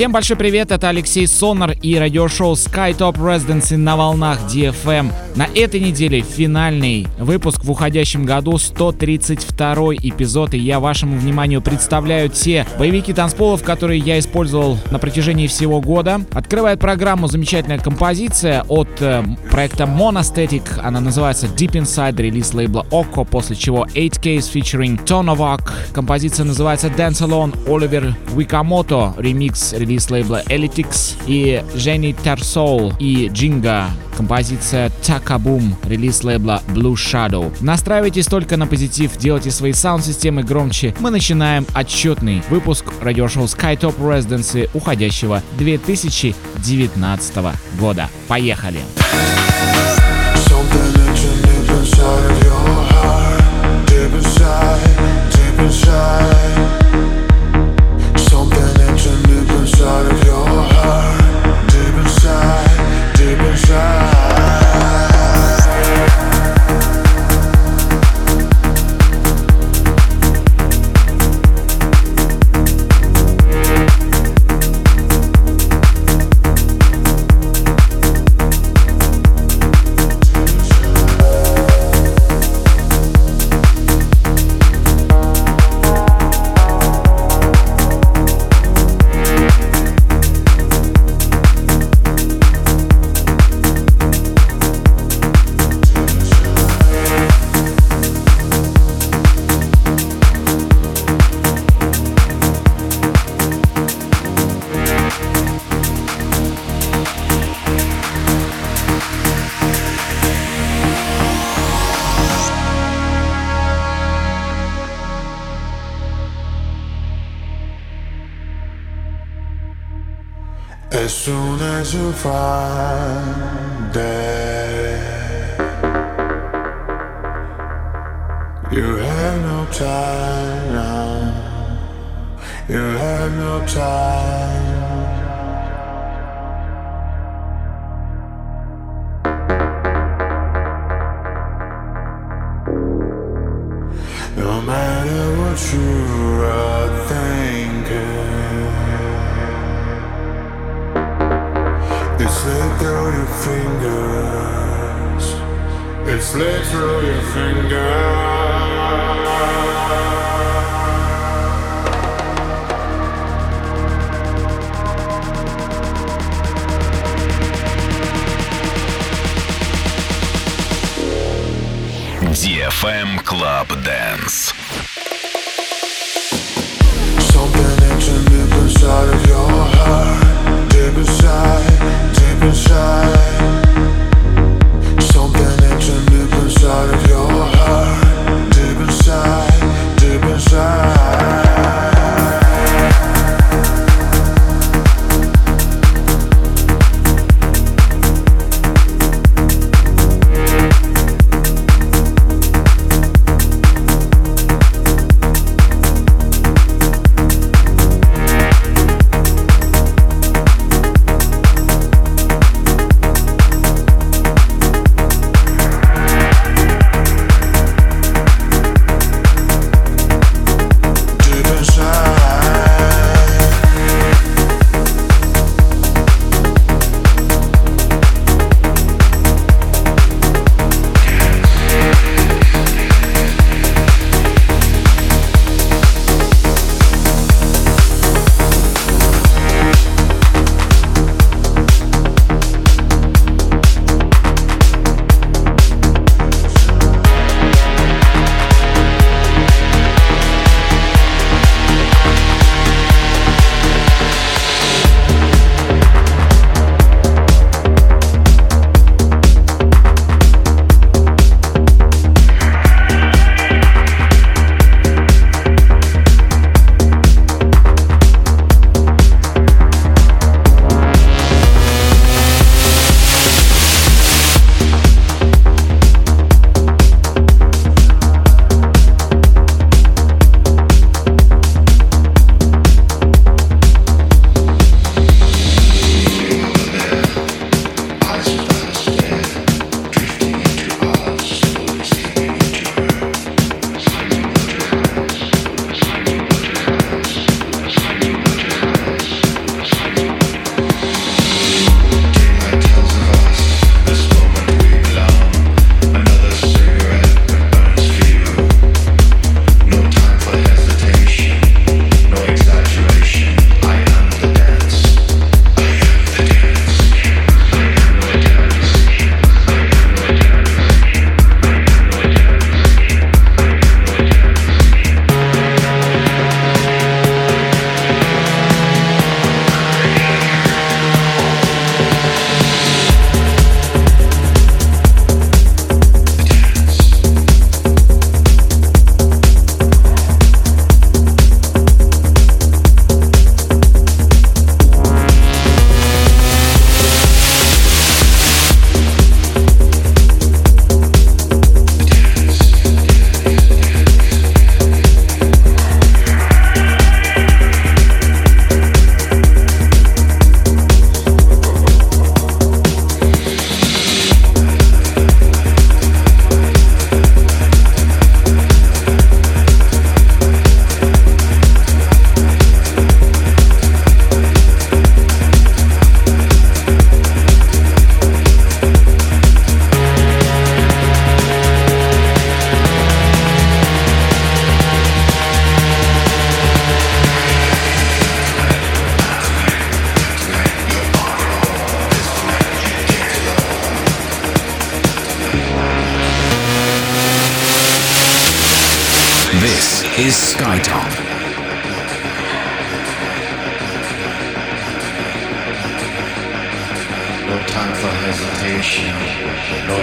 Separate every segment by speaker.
Speaker 1: Всем большой привет, это Алексей Сонар и радиошоу SkyTop Residency на волнах DFM. На этой неделе финальный выпуск в уходящем году, 132 эпизод, и я вашему вниманию представляю те боевики танцполов, которые я использовал на протяжении всего года. Открывает программу замечательная композиция от э, проекта Monastatic, она называется Deep Inside, релиз лейбла Okko, после чего 8Ks featuring Tonovak. Композиция называется Dance Alone, Оливер Викамото, ремикс релиз лейбла Elitix и Женни Терсол и Джинга композиция Takabum, релиз лейбла Blue Shadow. Настраивайтесь только на позитив, делайте свои саунд-системы громче. Мы начинаем отчетный выпуск радиошоу SkyTop Residency уходящего 2019 года. Поехали!
Speaker 2: inside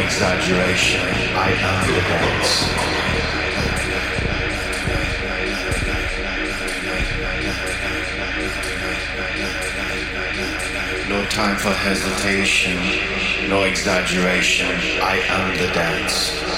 Speaker 3: exaggeration, I am the dance. No time for hesitation, no exaggeration, I am the dance.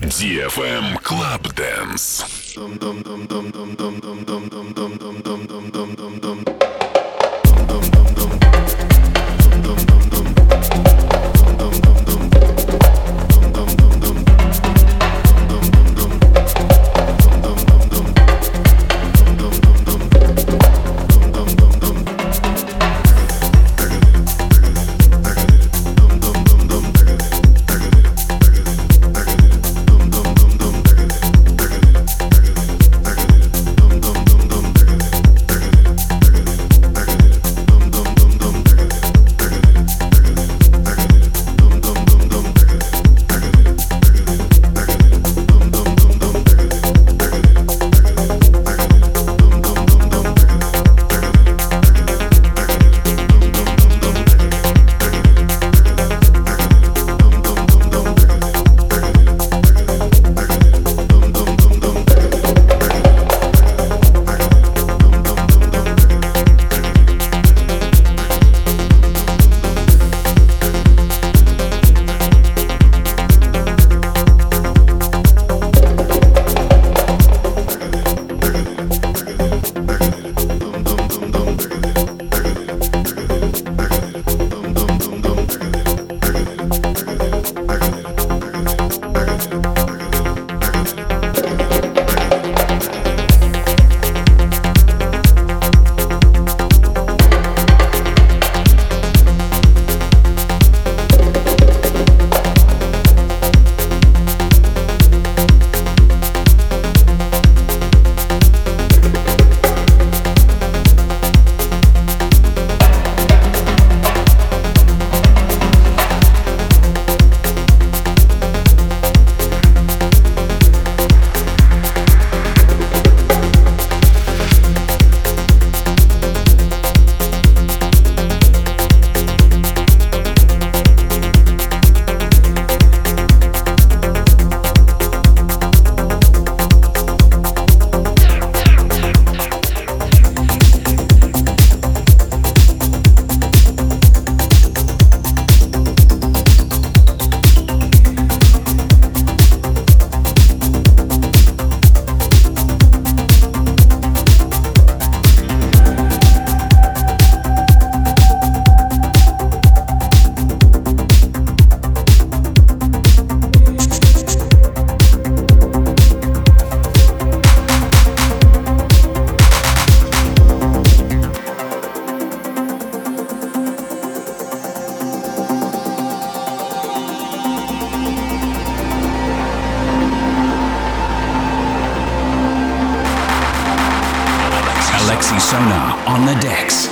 Speaker 4: DFM Club Dance. Dum dum dum
Speaker 5: dum dum dum dum dum dum dum dum. The decks.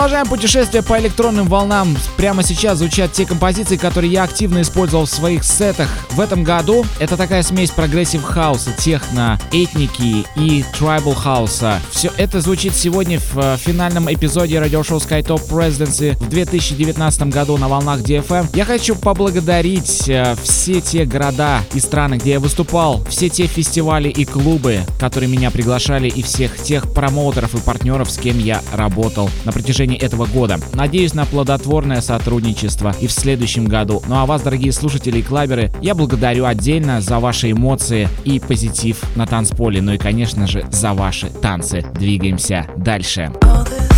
Speaker 1: Продолжаем путешествие по электронным волнам. Прямо сейчас звучат те композиции, которые я активно использовал в своих сетах в этом году. Это такая смесь progressive хауса, техно, этники и tribal хауса. Все это звучит сегодня в э, финальном эпизоде радиошоу Skytop Residency в 2019 году на волнах DFM. Я хочу поблагодарить э, все те города и страны, где я выступал, все те фестивали и клубы, которые меня приглашали, и всех тех промоутеров и партнеров, с кем я работал на протяжении этого года. Надеюсь на плодотворное сотрудничество и в следующем году. Ну а вас, дорогие слушатели и клаберы, я благодарю отдельно за ваши эмоции и позитив на танцполе, ну и, конечно же, за ваши танцы. Двигаемся дальше.
Speaker 6: All this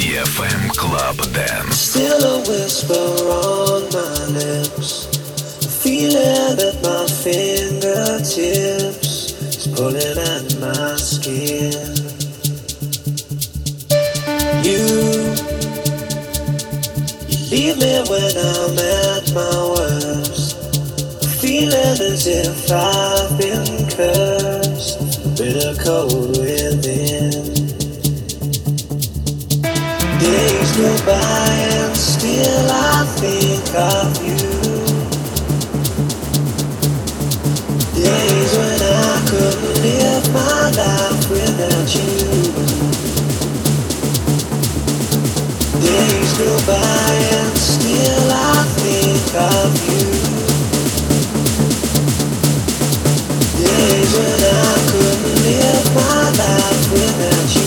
Speaker 6: DFM Club Dance. Still a whisper on my lips. A feeling at my fingertips It's pulling at my skin. You, you leave me when I'm at my worst. I'm
Speaker 7: feeling as if I've been
Speaker 6: cursed. Bitter cold within. Days go by and still I think of you. Days when I couldn't live my life without you. Days go by and still I think of you.
Speaker 4: Days
Speaker 7: when I couldn't live my life without
Speaker 1: you.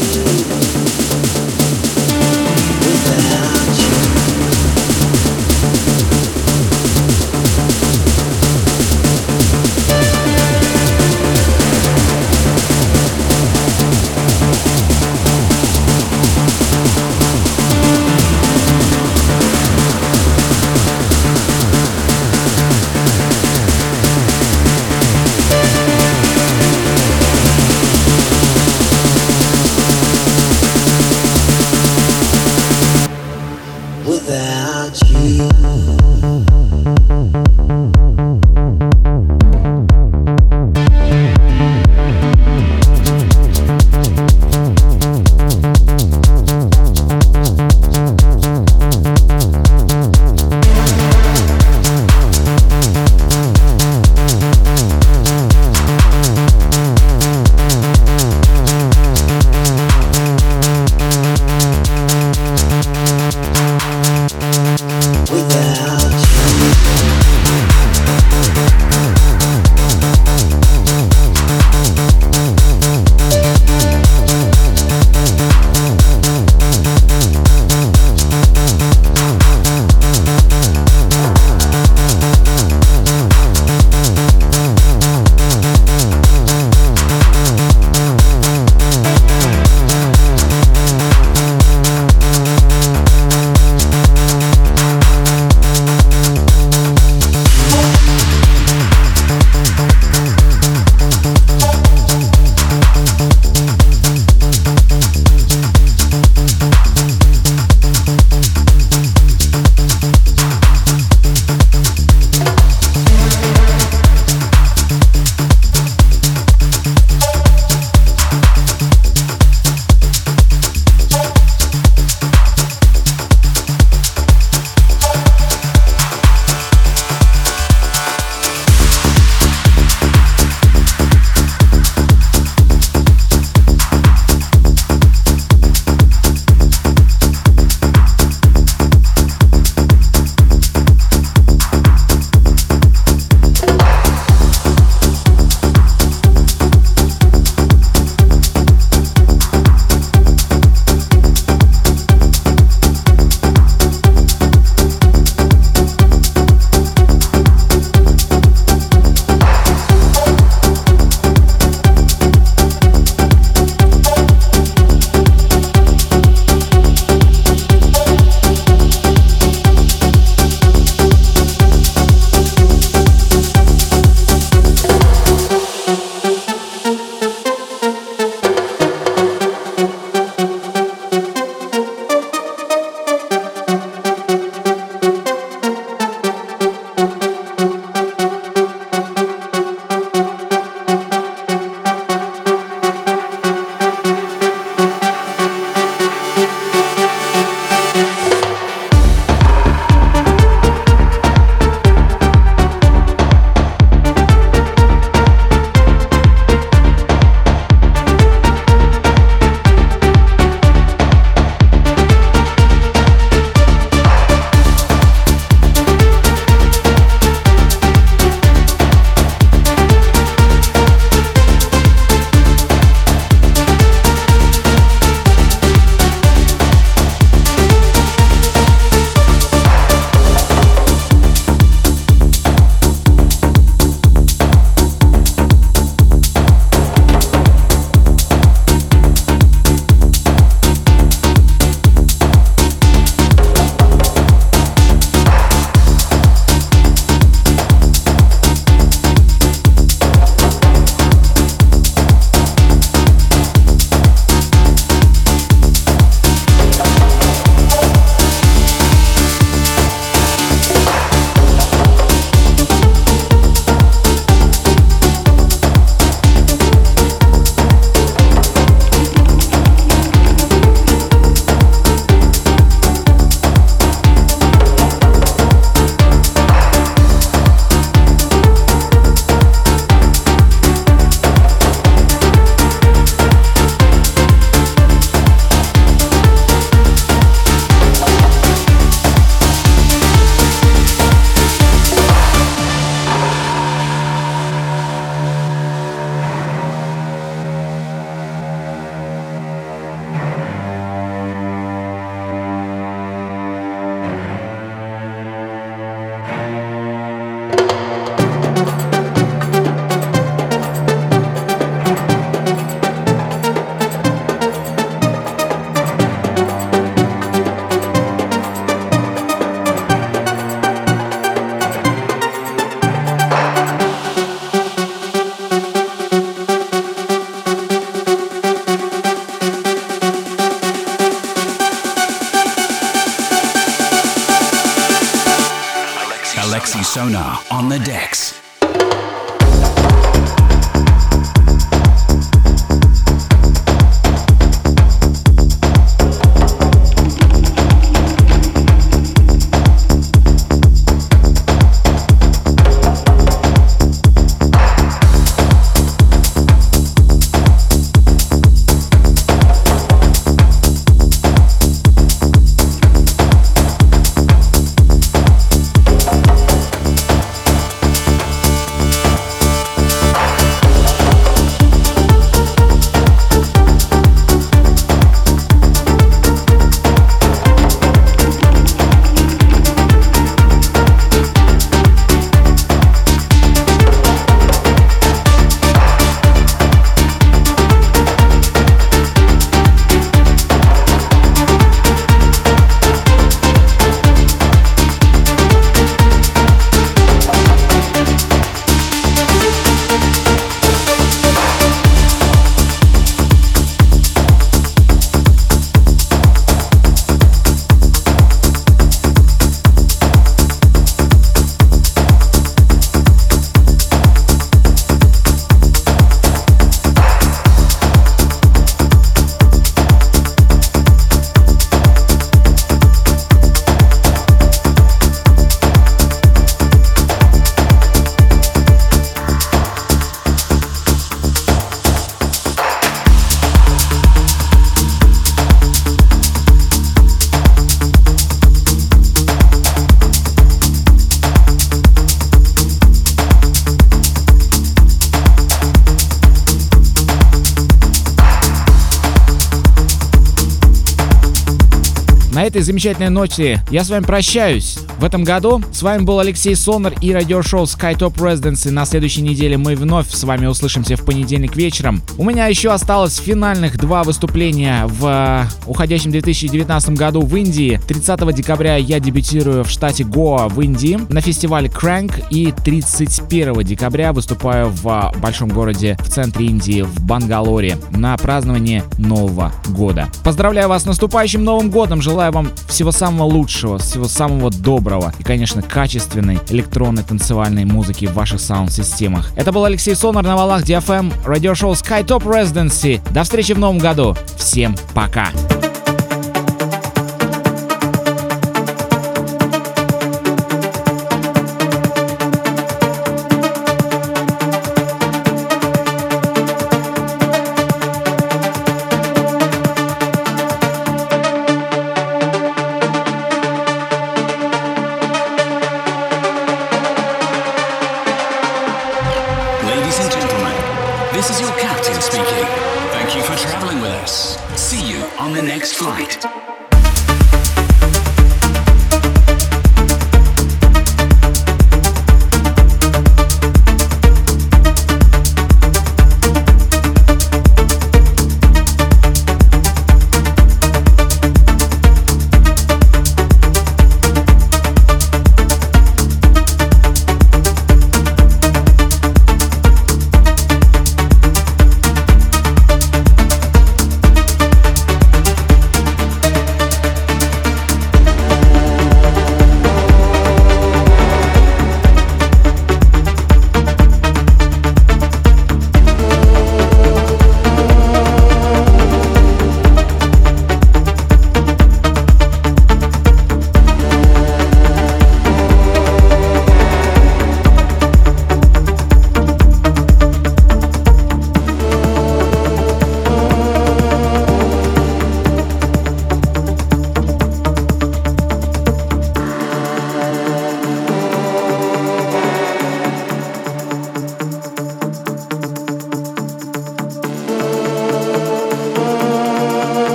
Speaker 1: Этой замечательной ноте я с вами прощаюсь. В этом году с вами был Алексей Сонар и радиошоу Skytop Residency. На следующей неделе мы вновь с вами услышимся в понедельник вечером. У меня еще осталось финальных два выступления в э, уходящем 2019 году в Индии. 30 декабря я дебютирую в штате Гоа в Индии на фестивале Crank и 31 декабря выступаю в э, большом городе в центре Индии в Бангалоре на празднование Нового года. Поздравляю вас с наступающим Новым годом, желаю вам всего самого лучшего, всего самого доброго и, конечно, качественной электронной танцевальной музыки в ваших саунд-системах. Это был Алексей Сонар на валах DFM, радиошоу Skytop Residency. До встречи в новом году. Всем пока!
Speaker 7: Ladies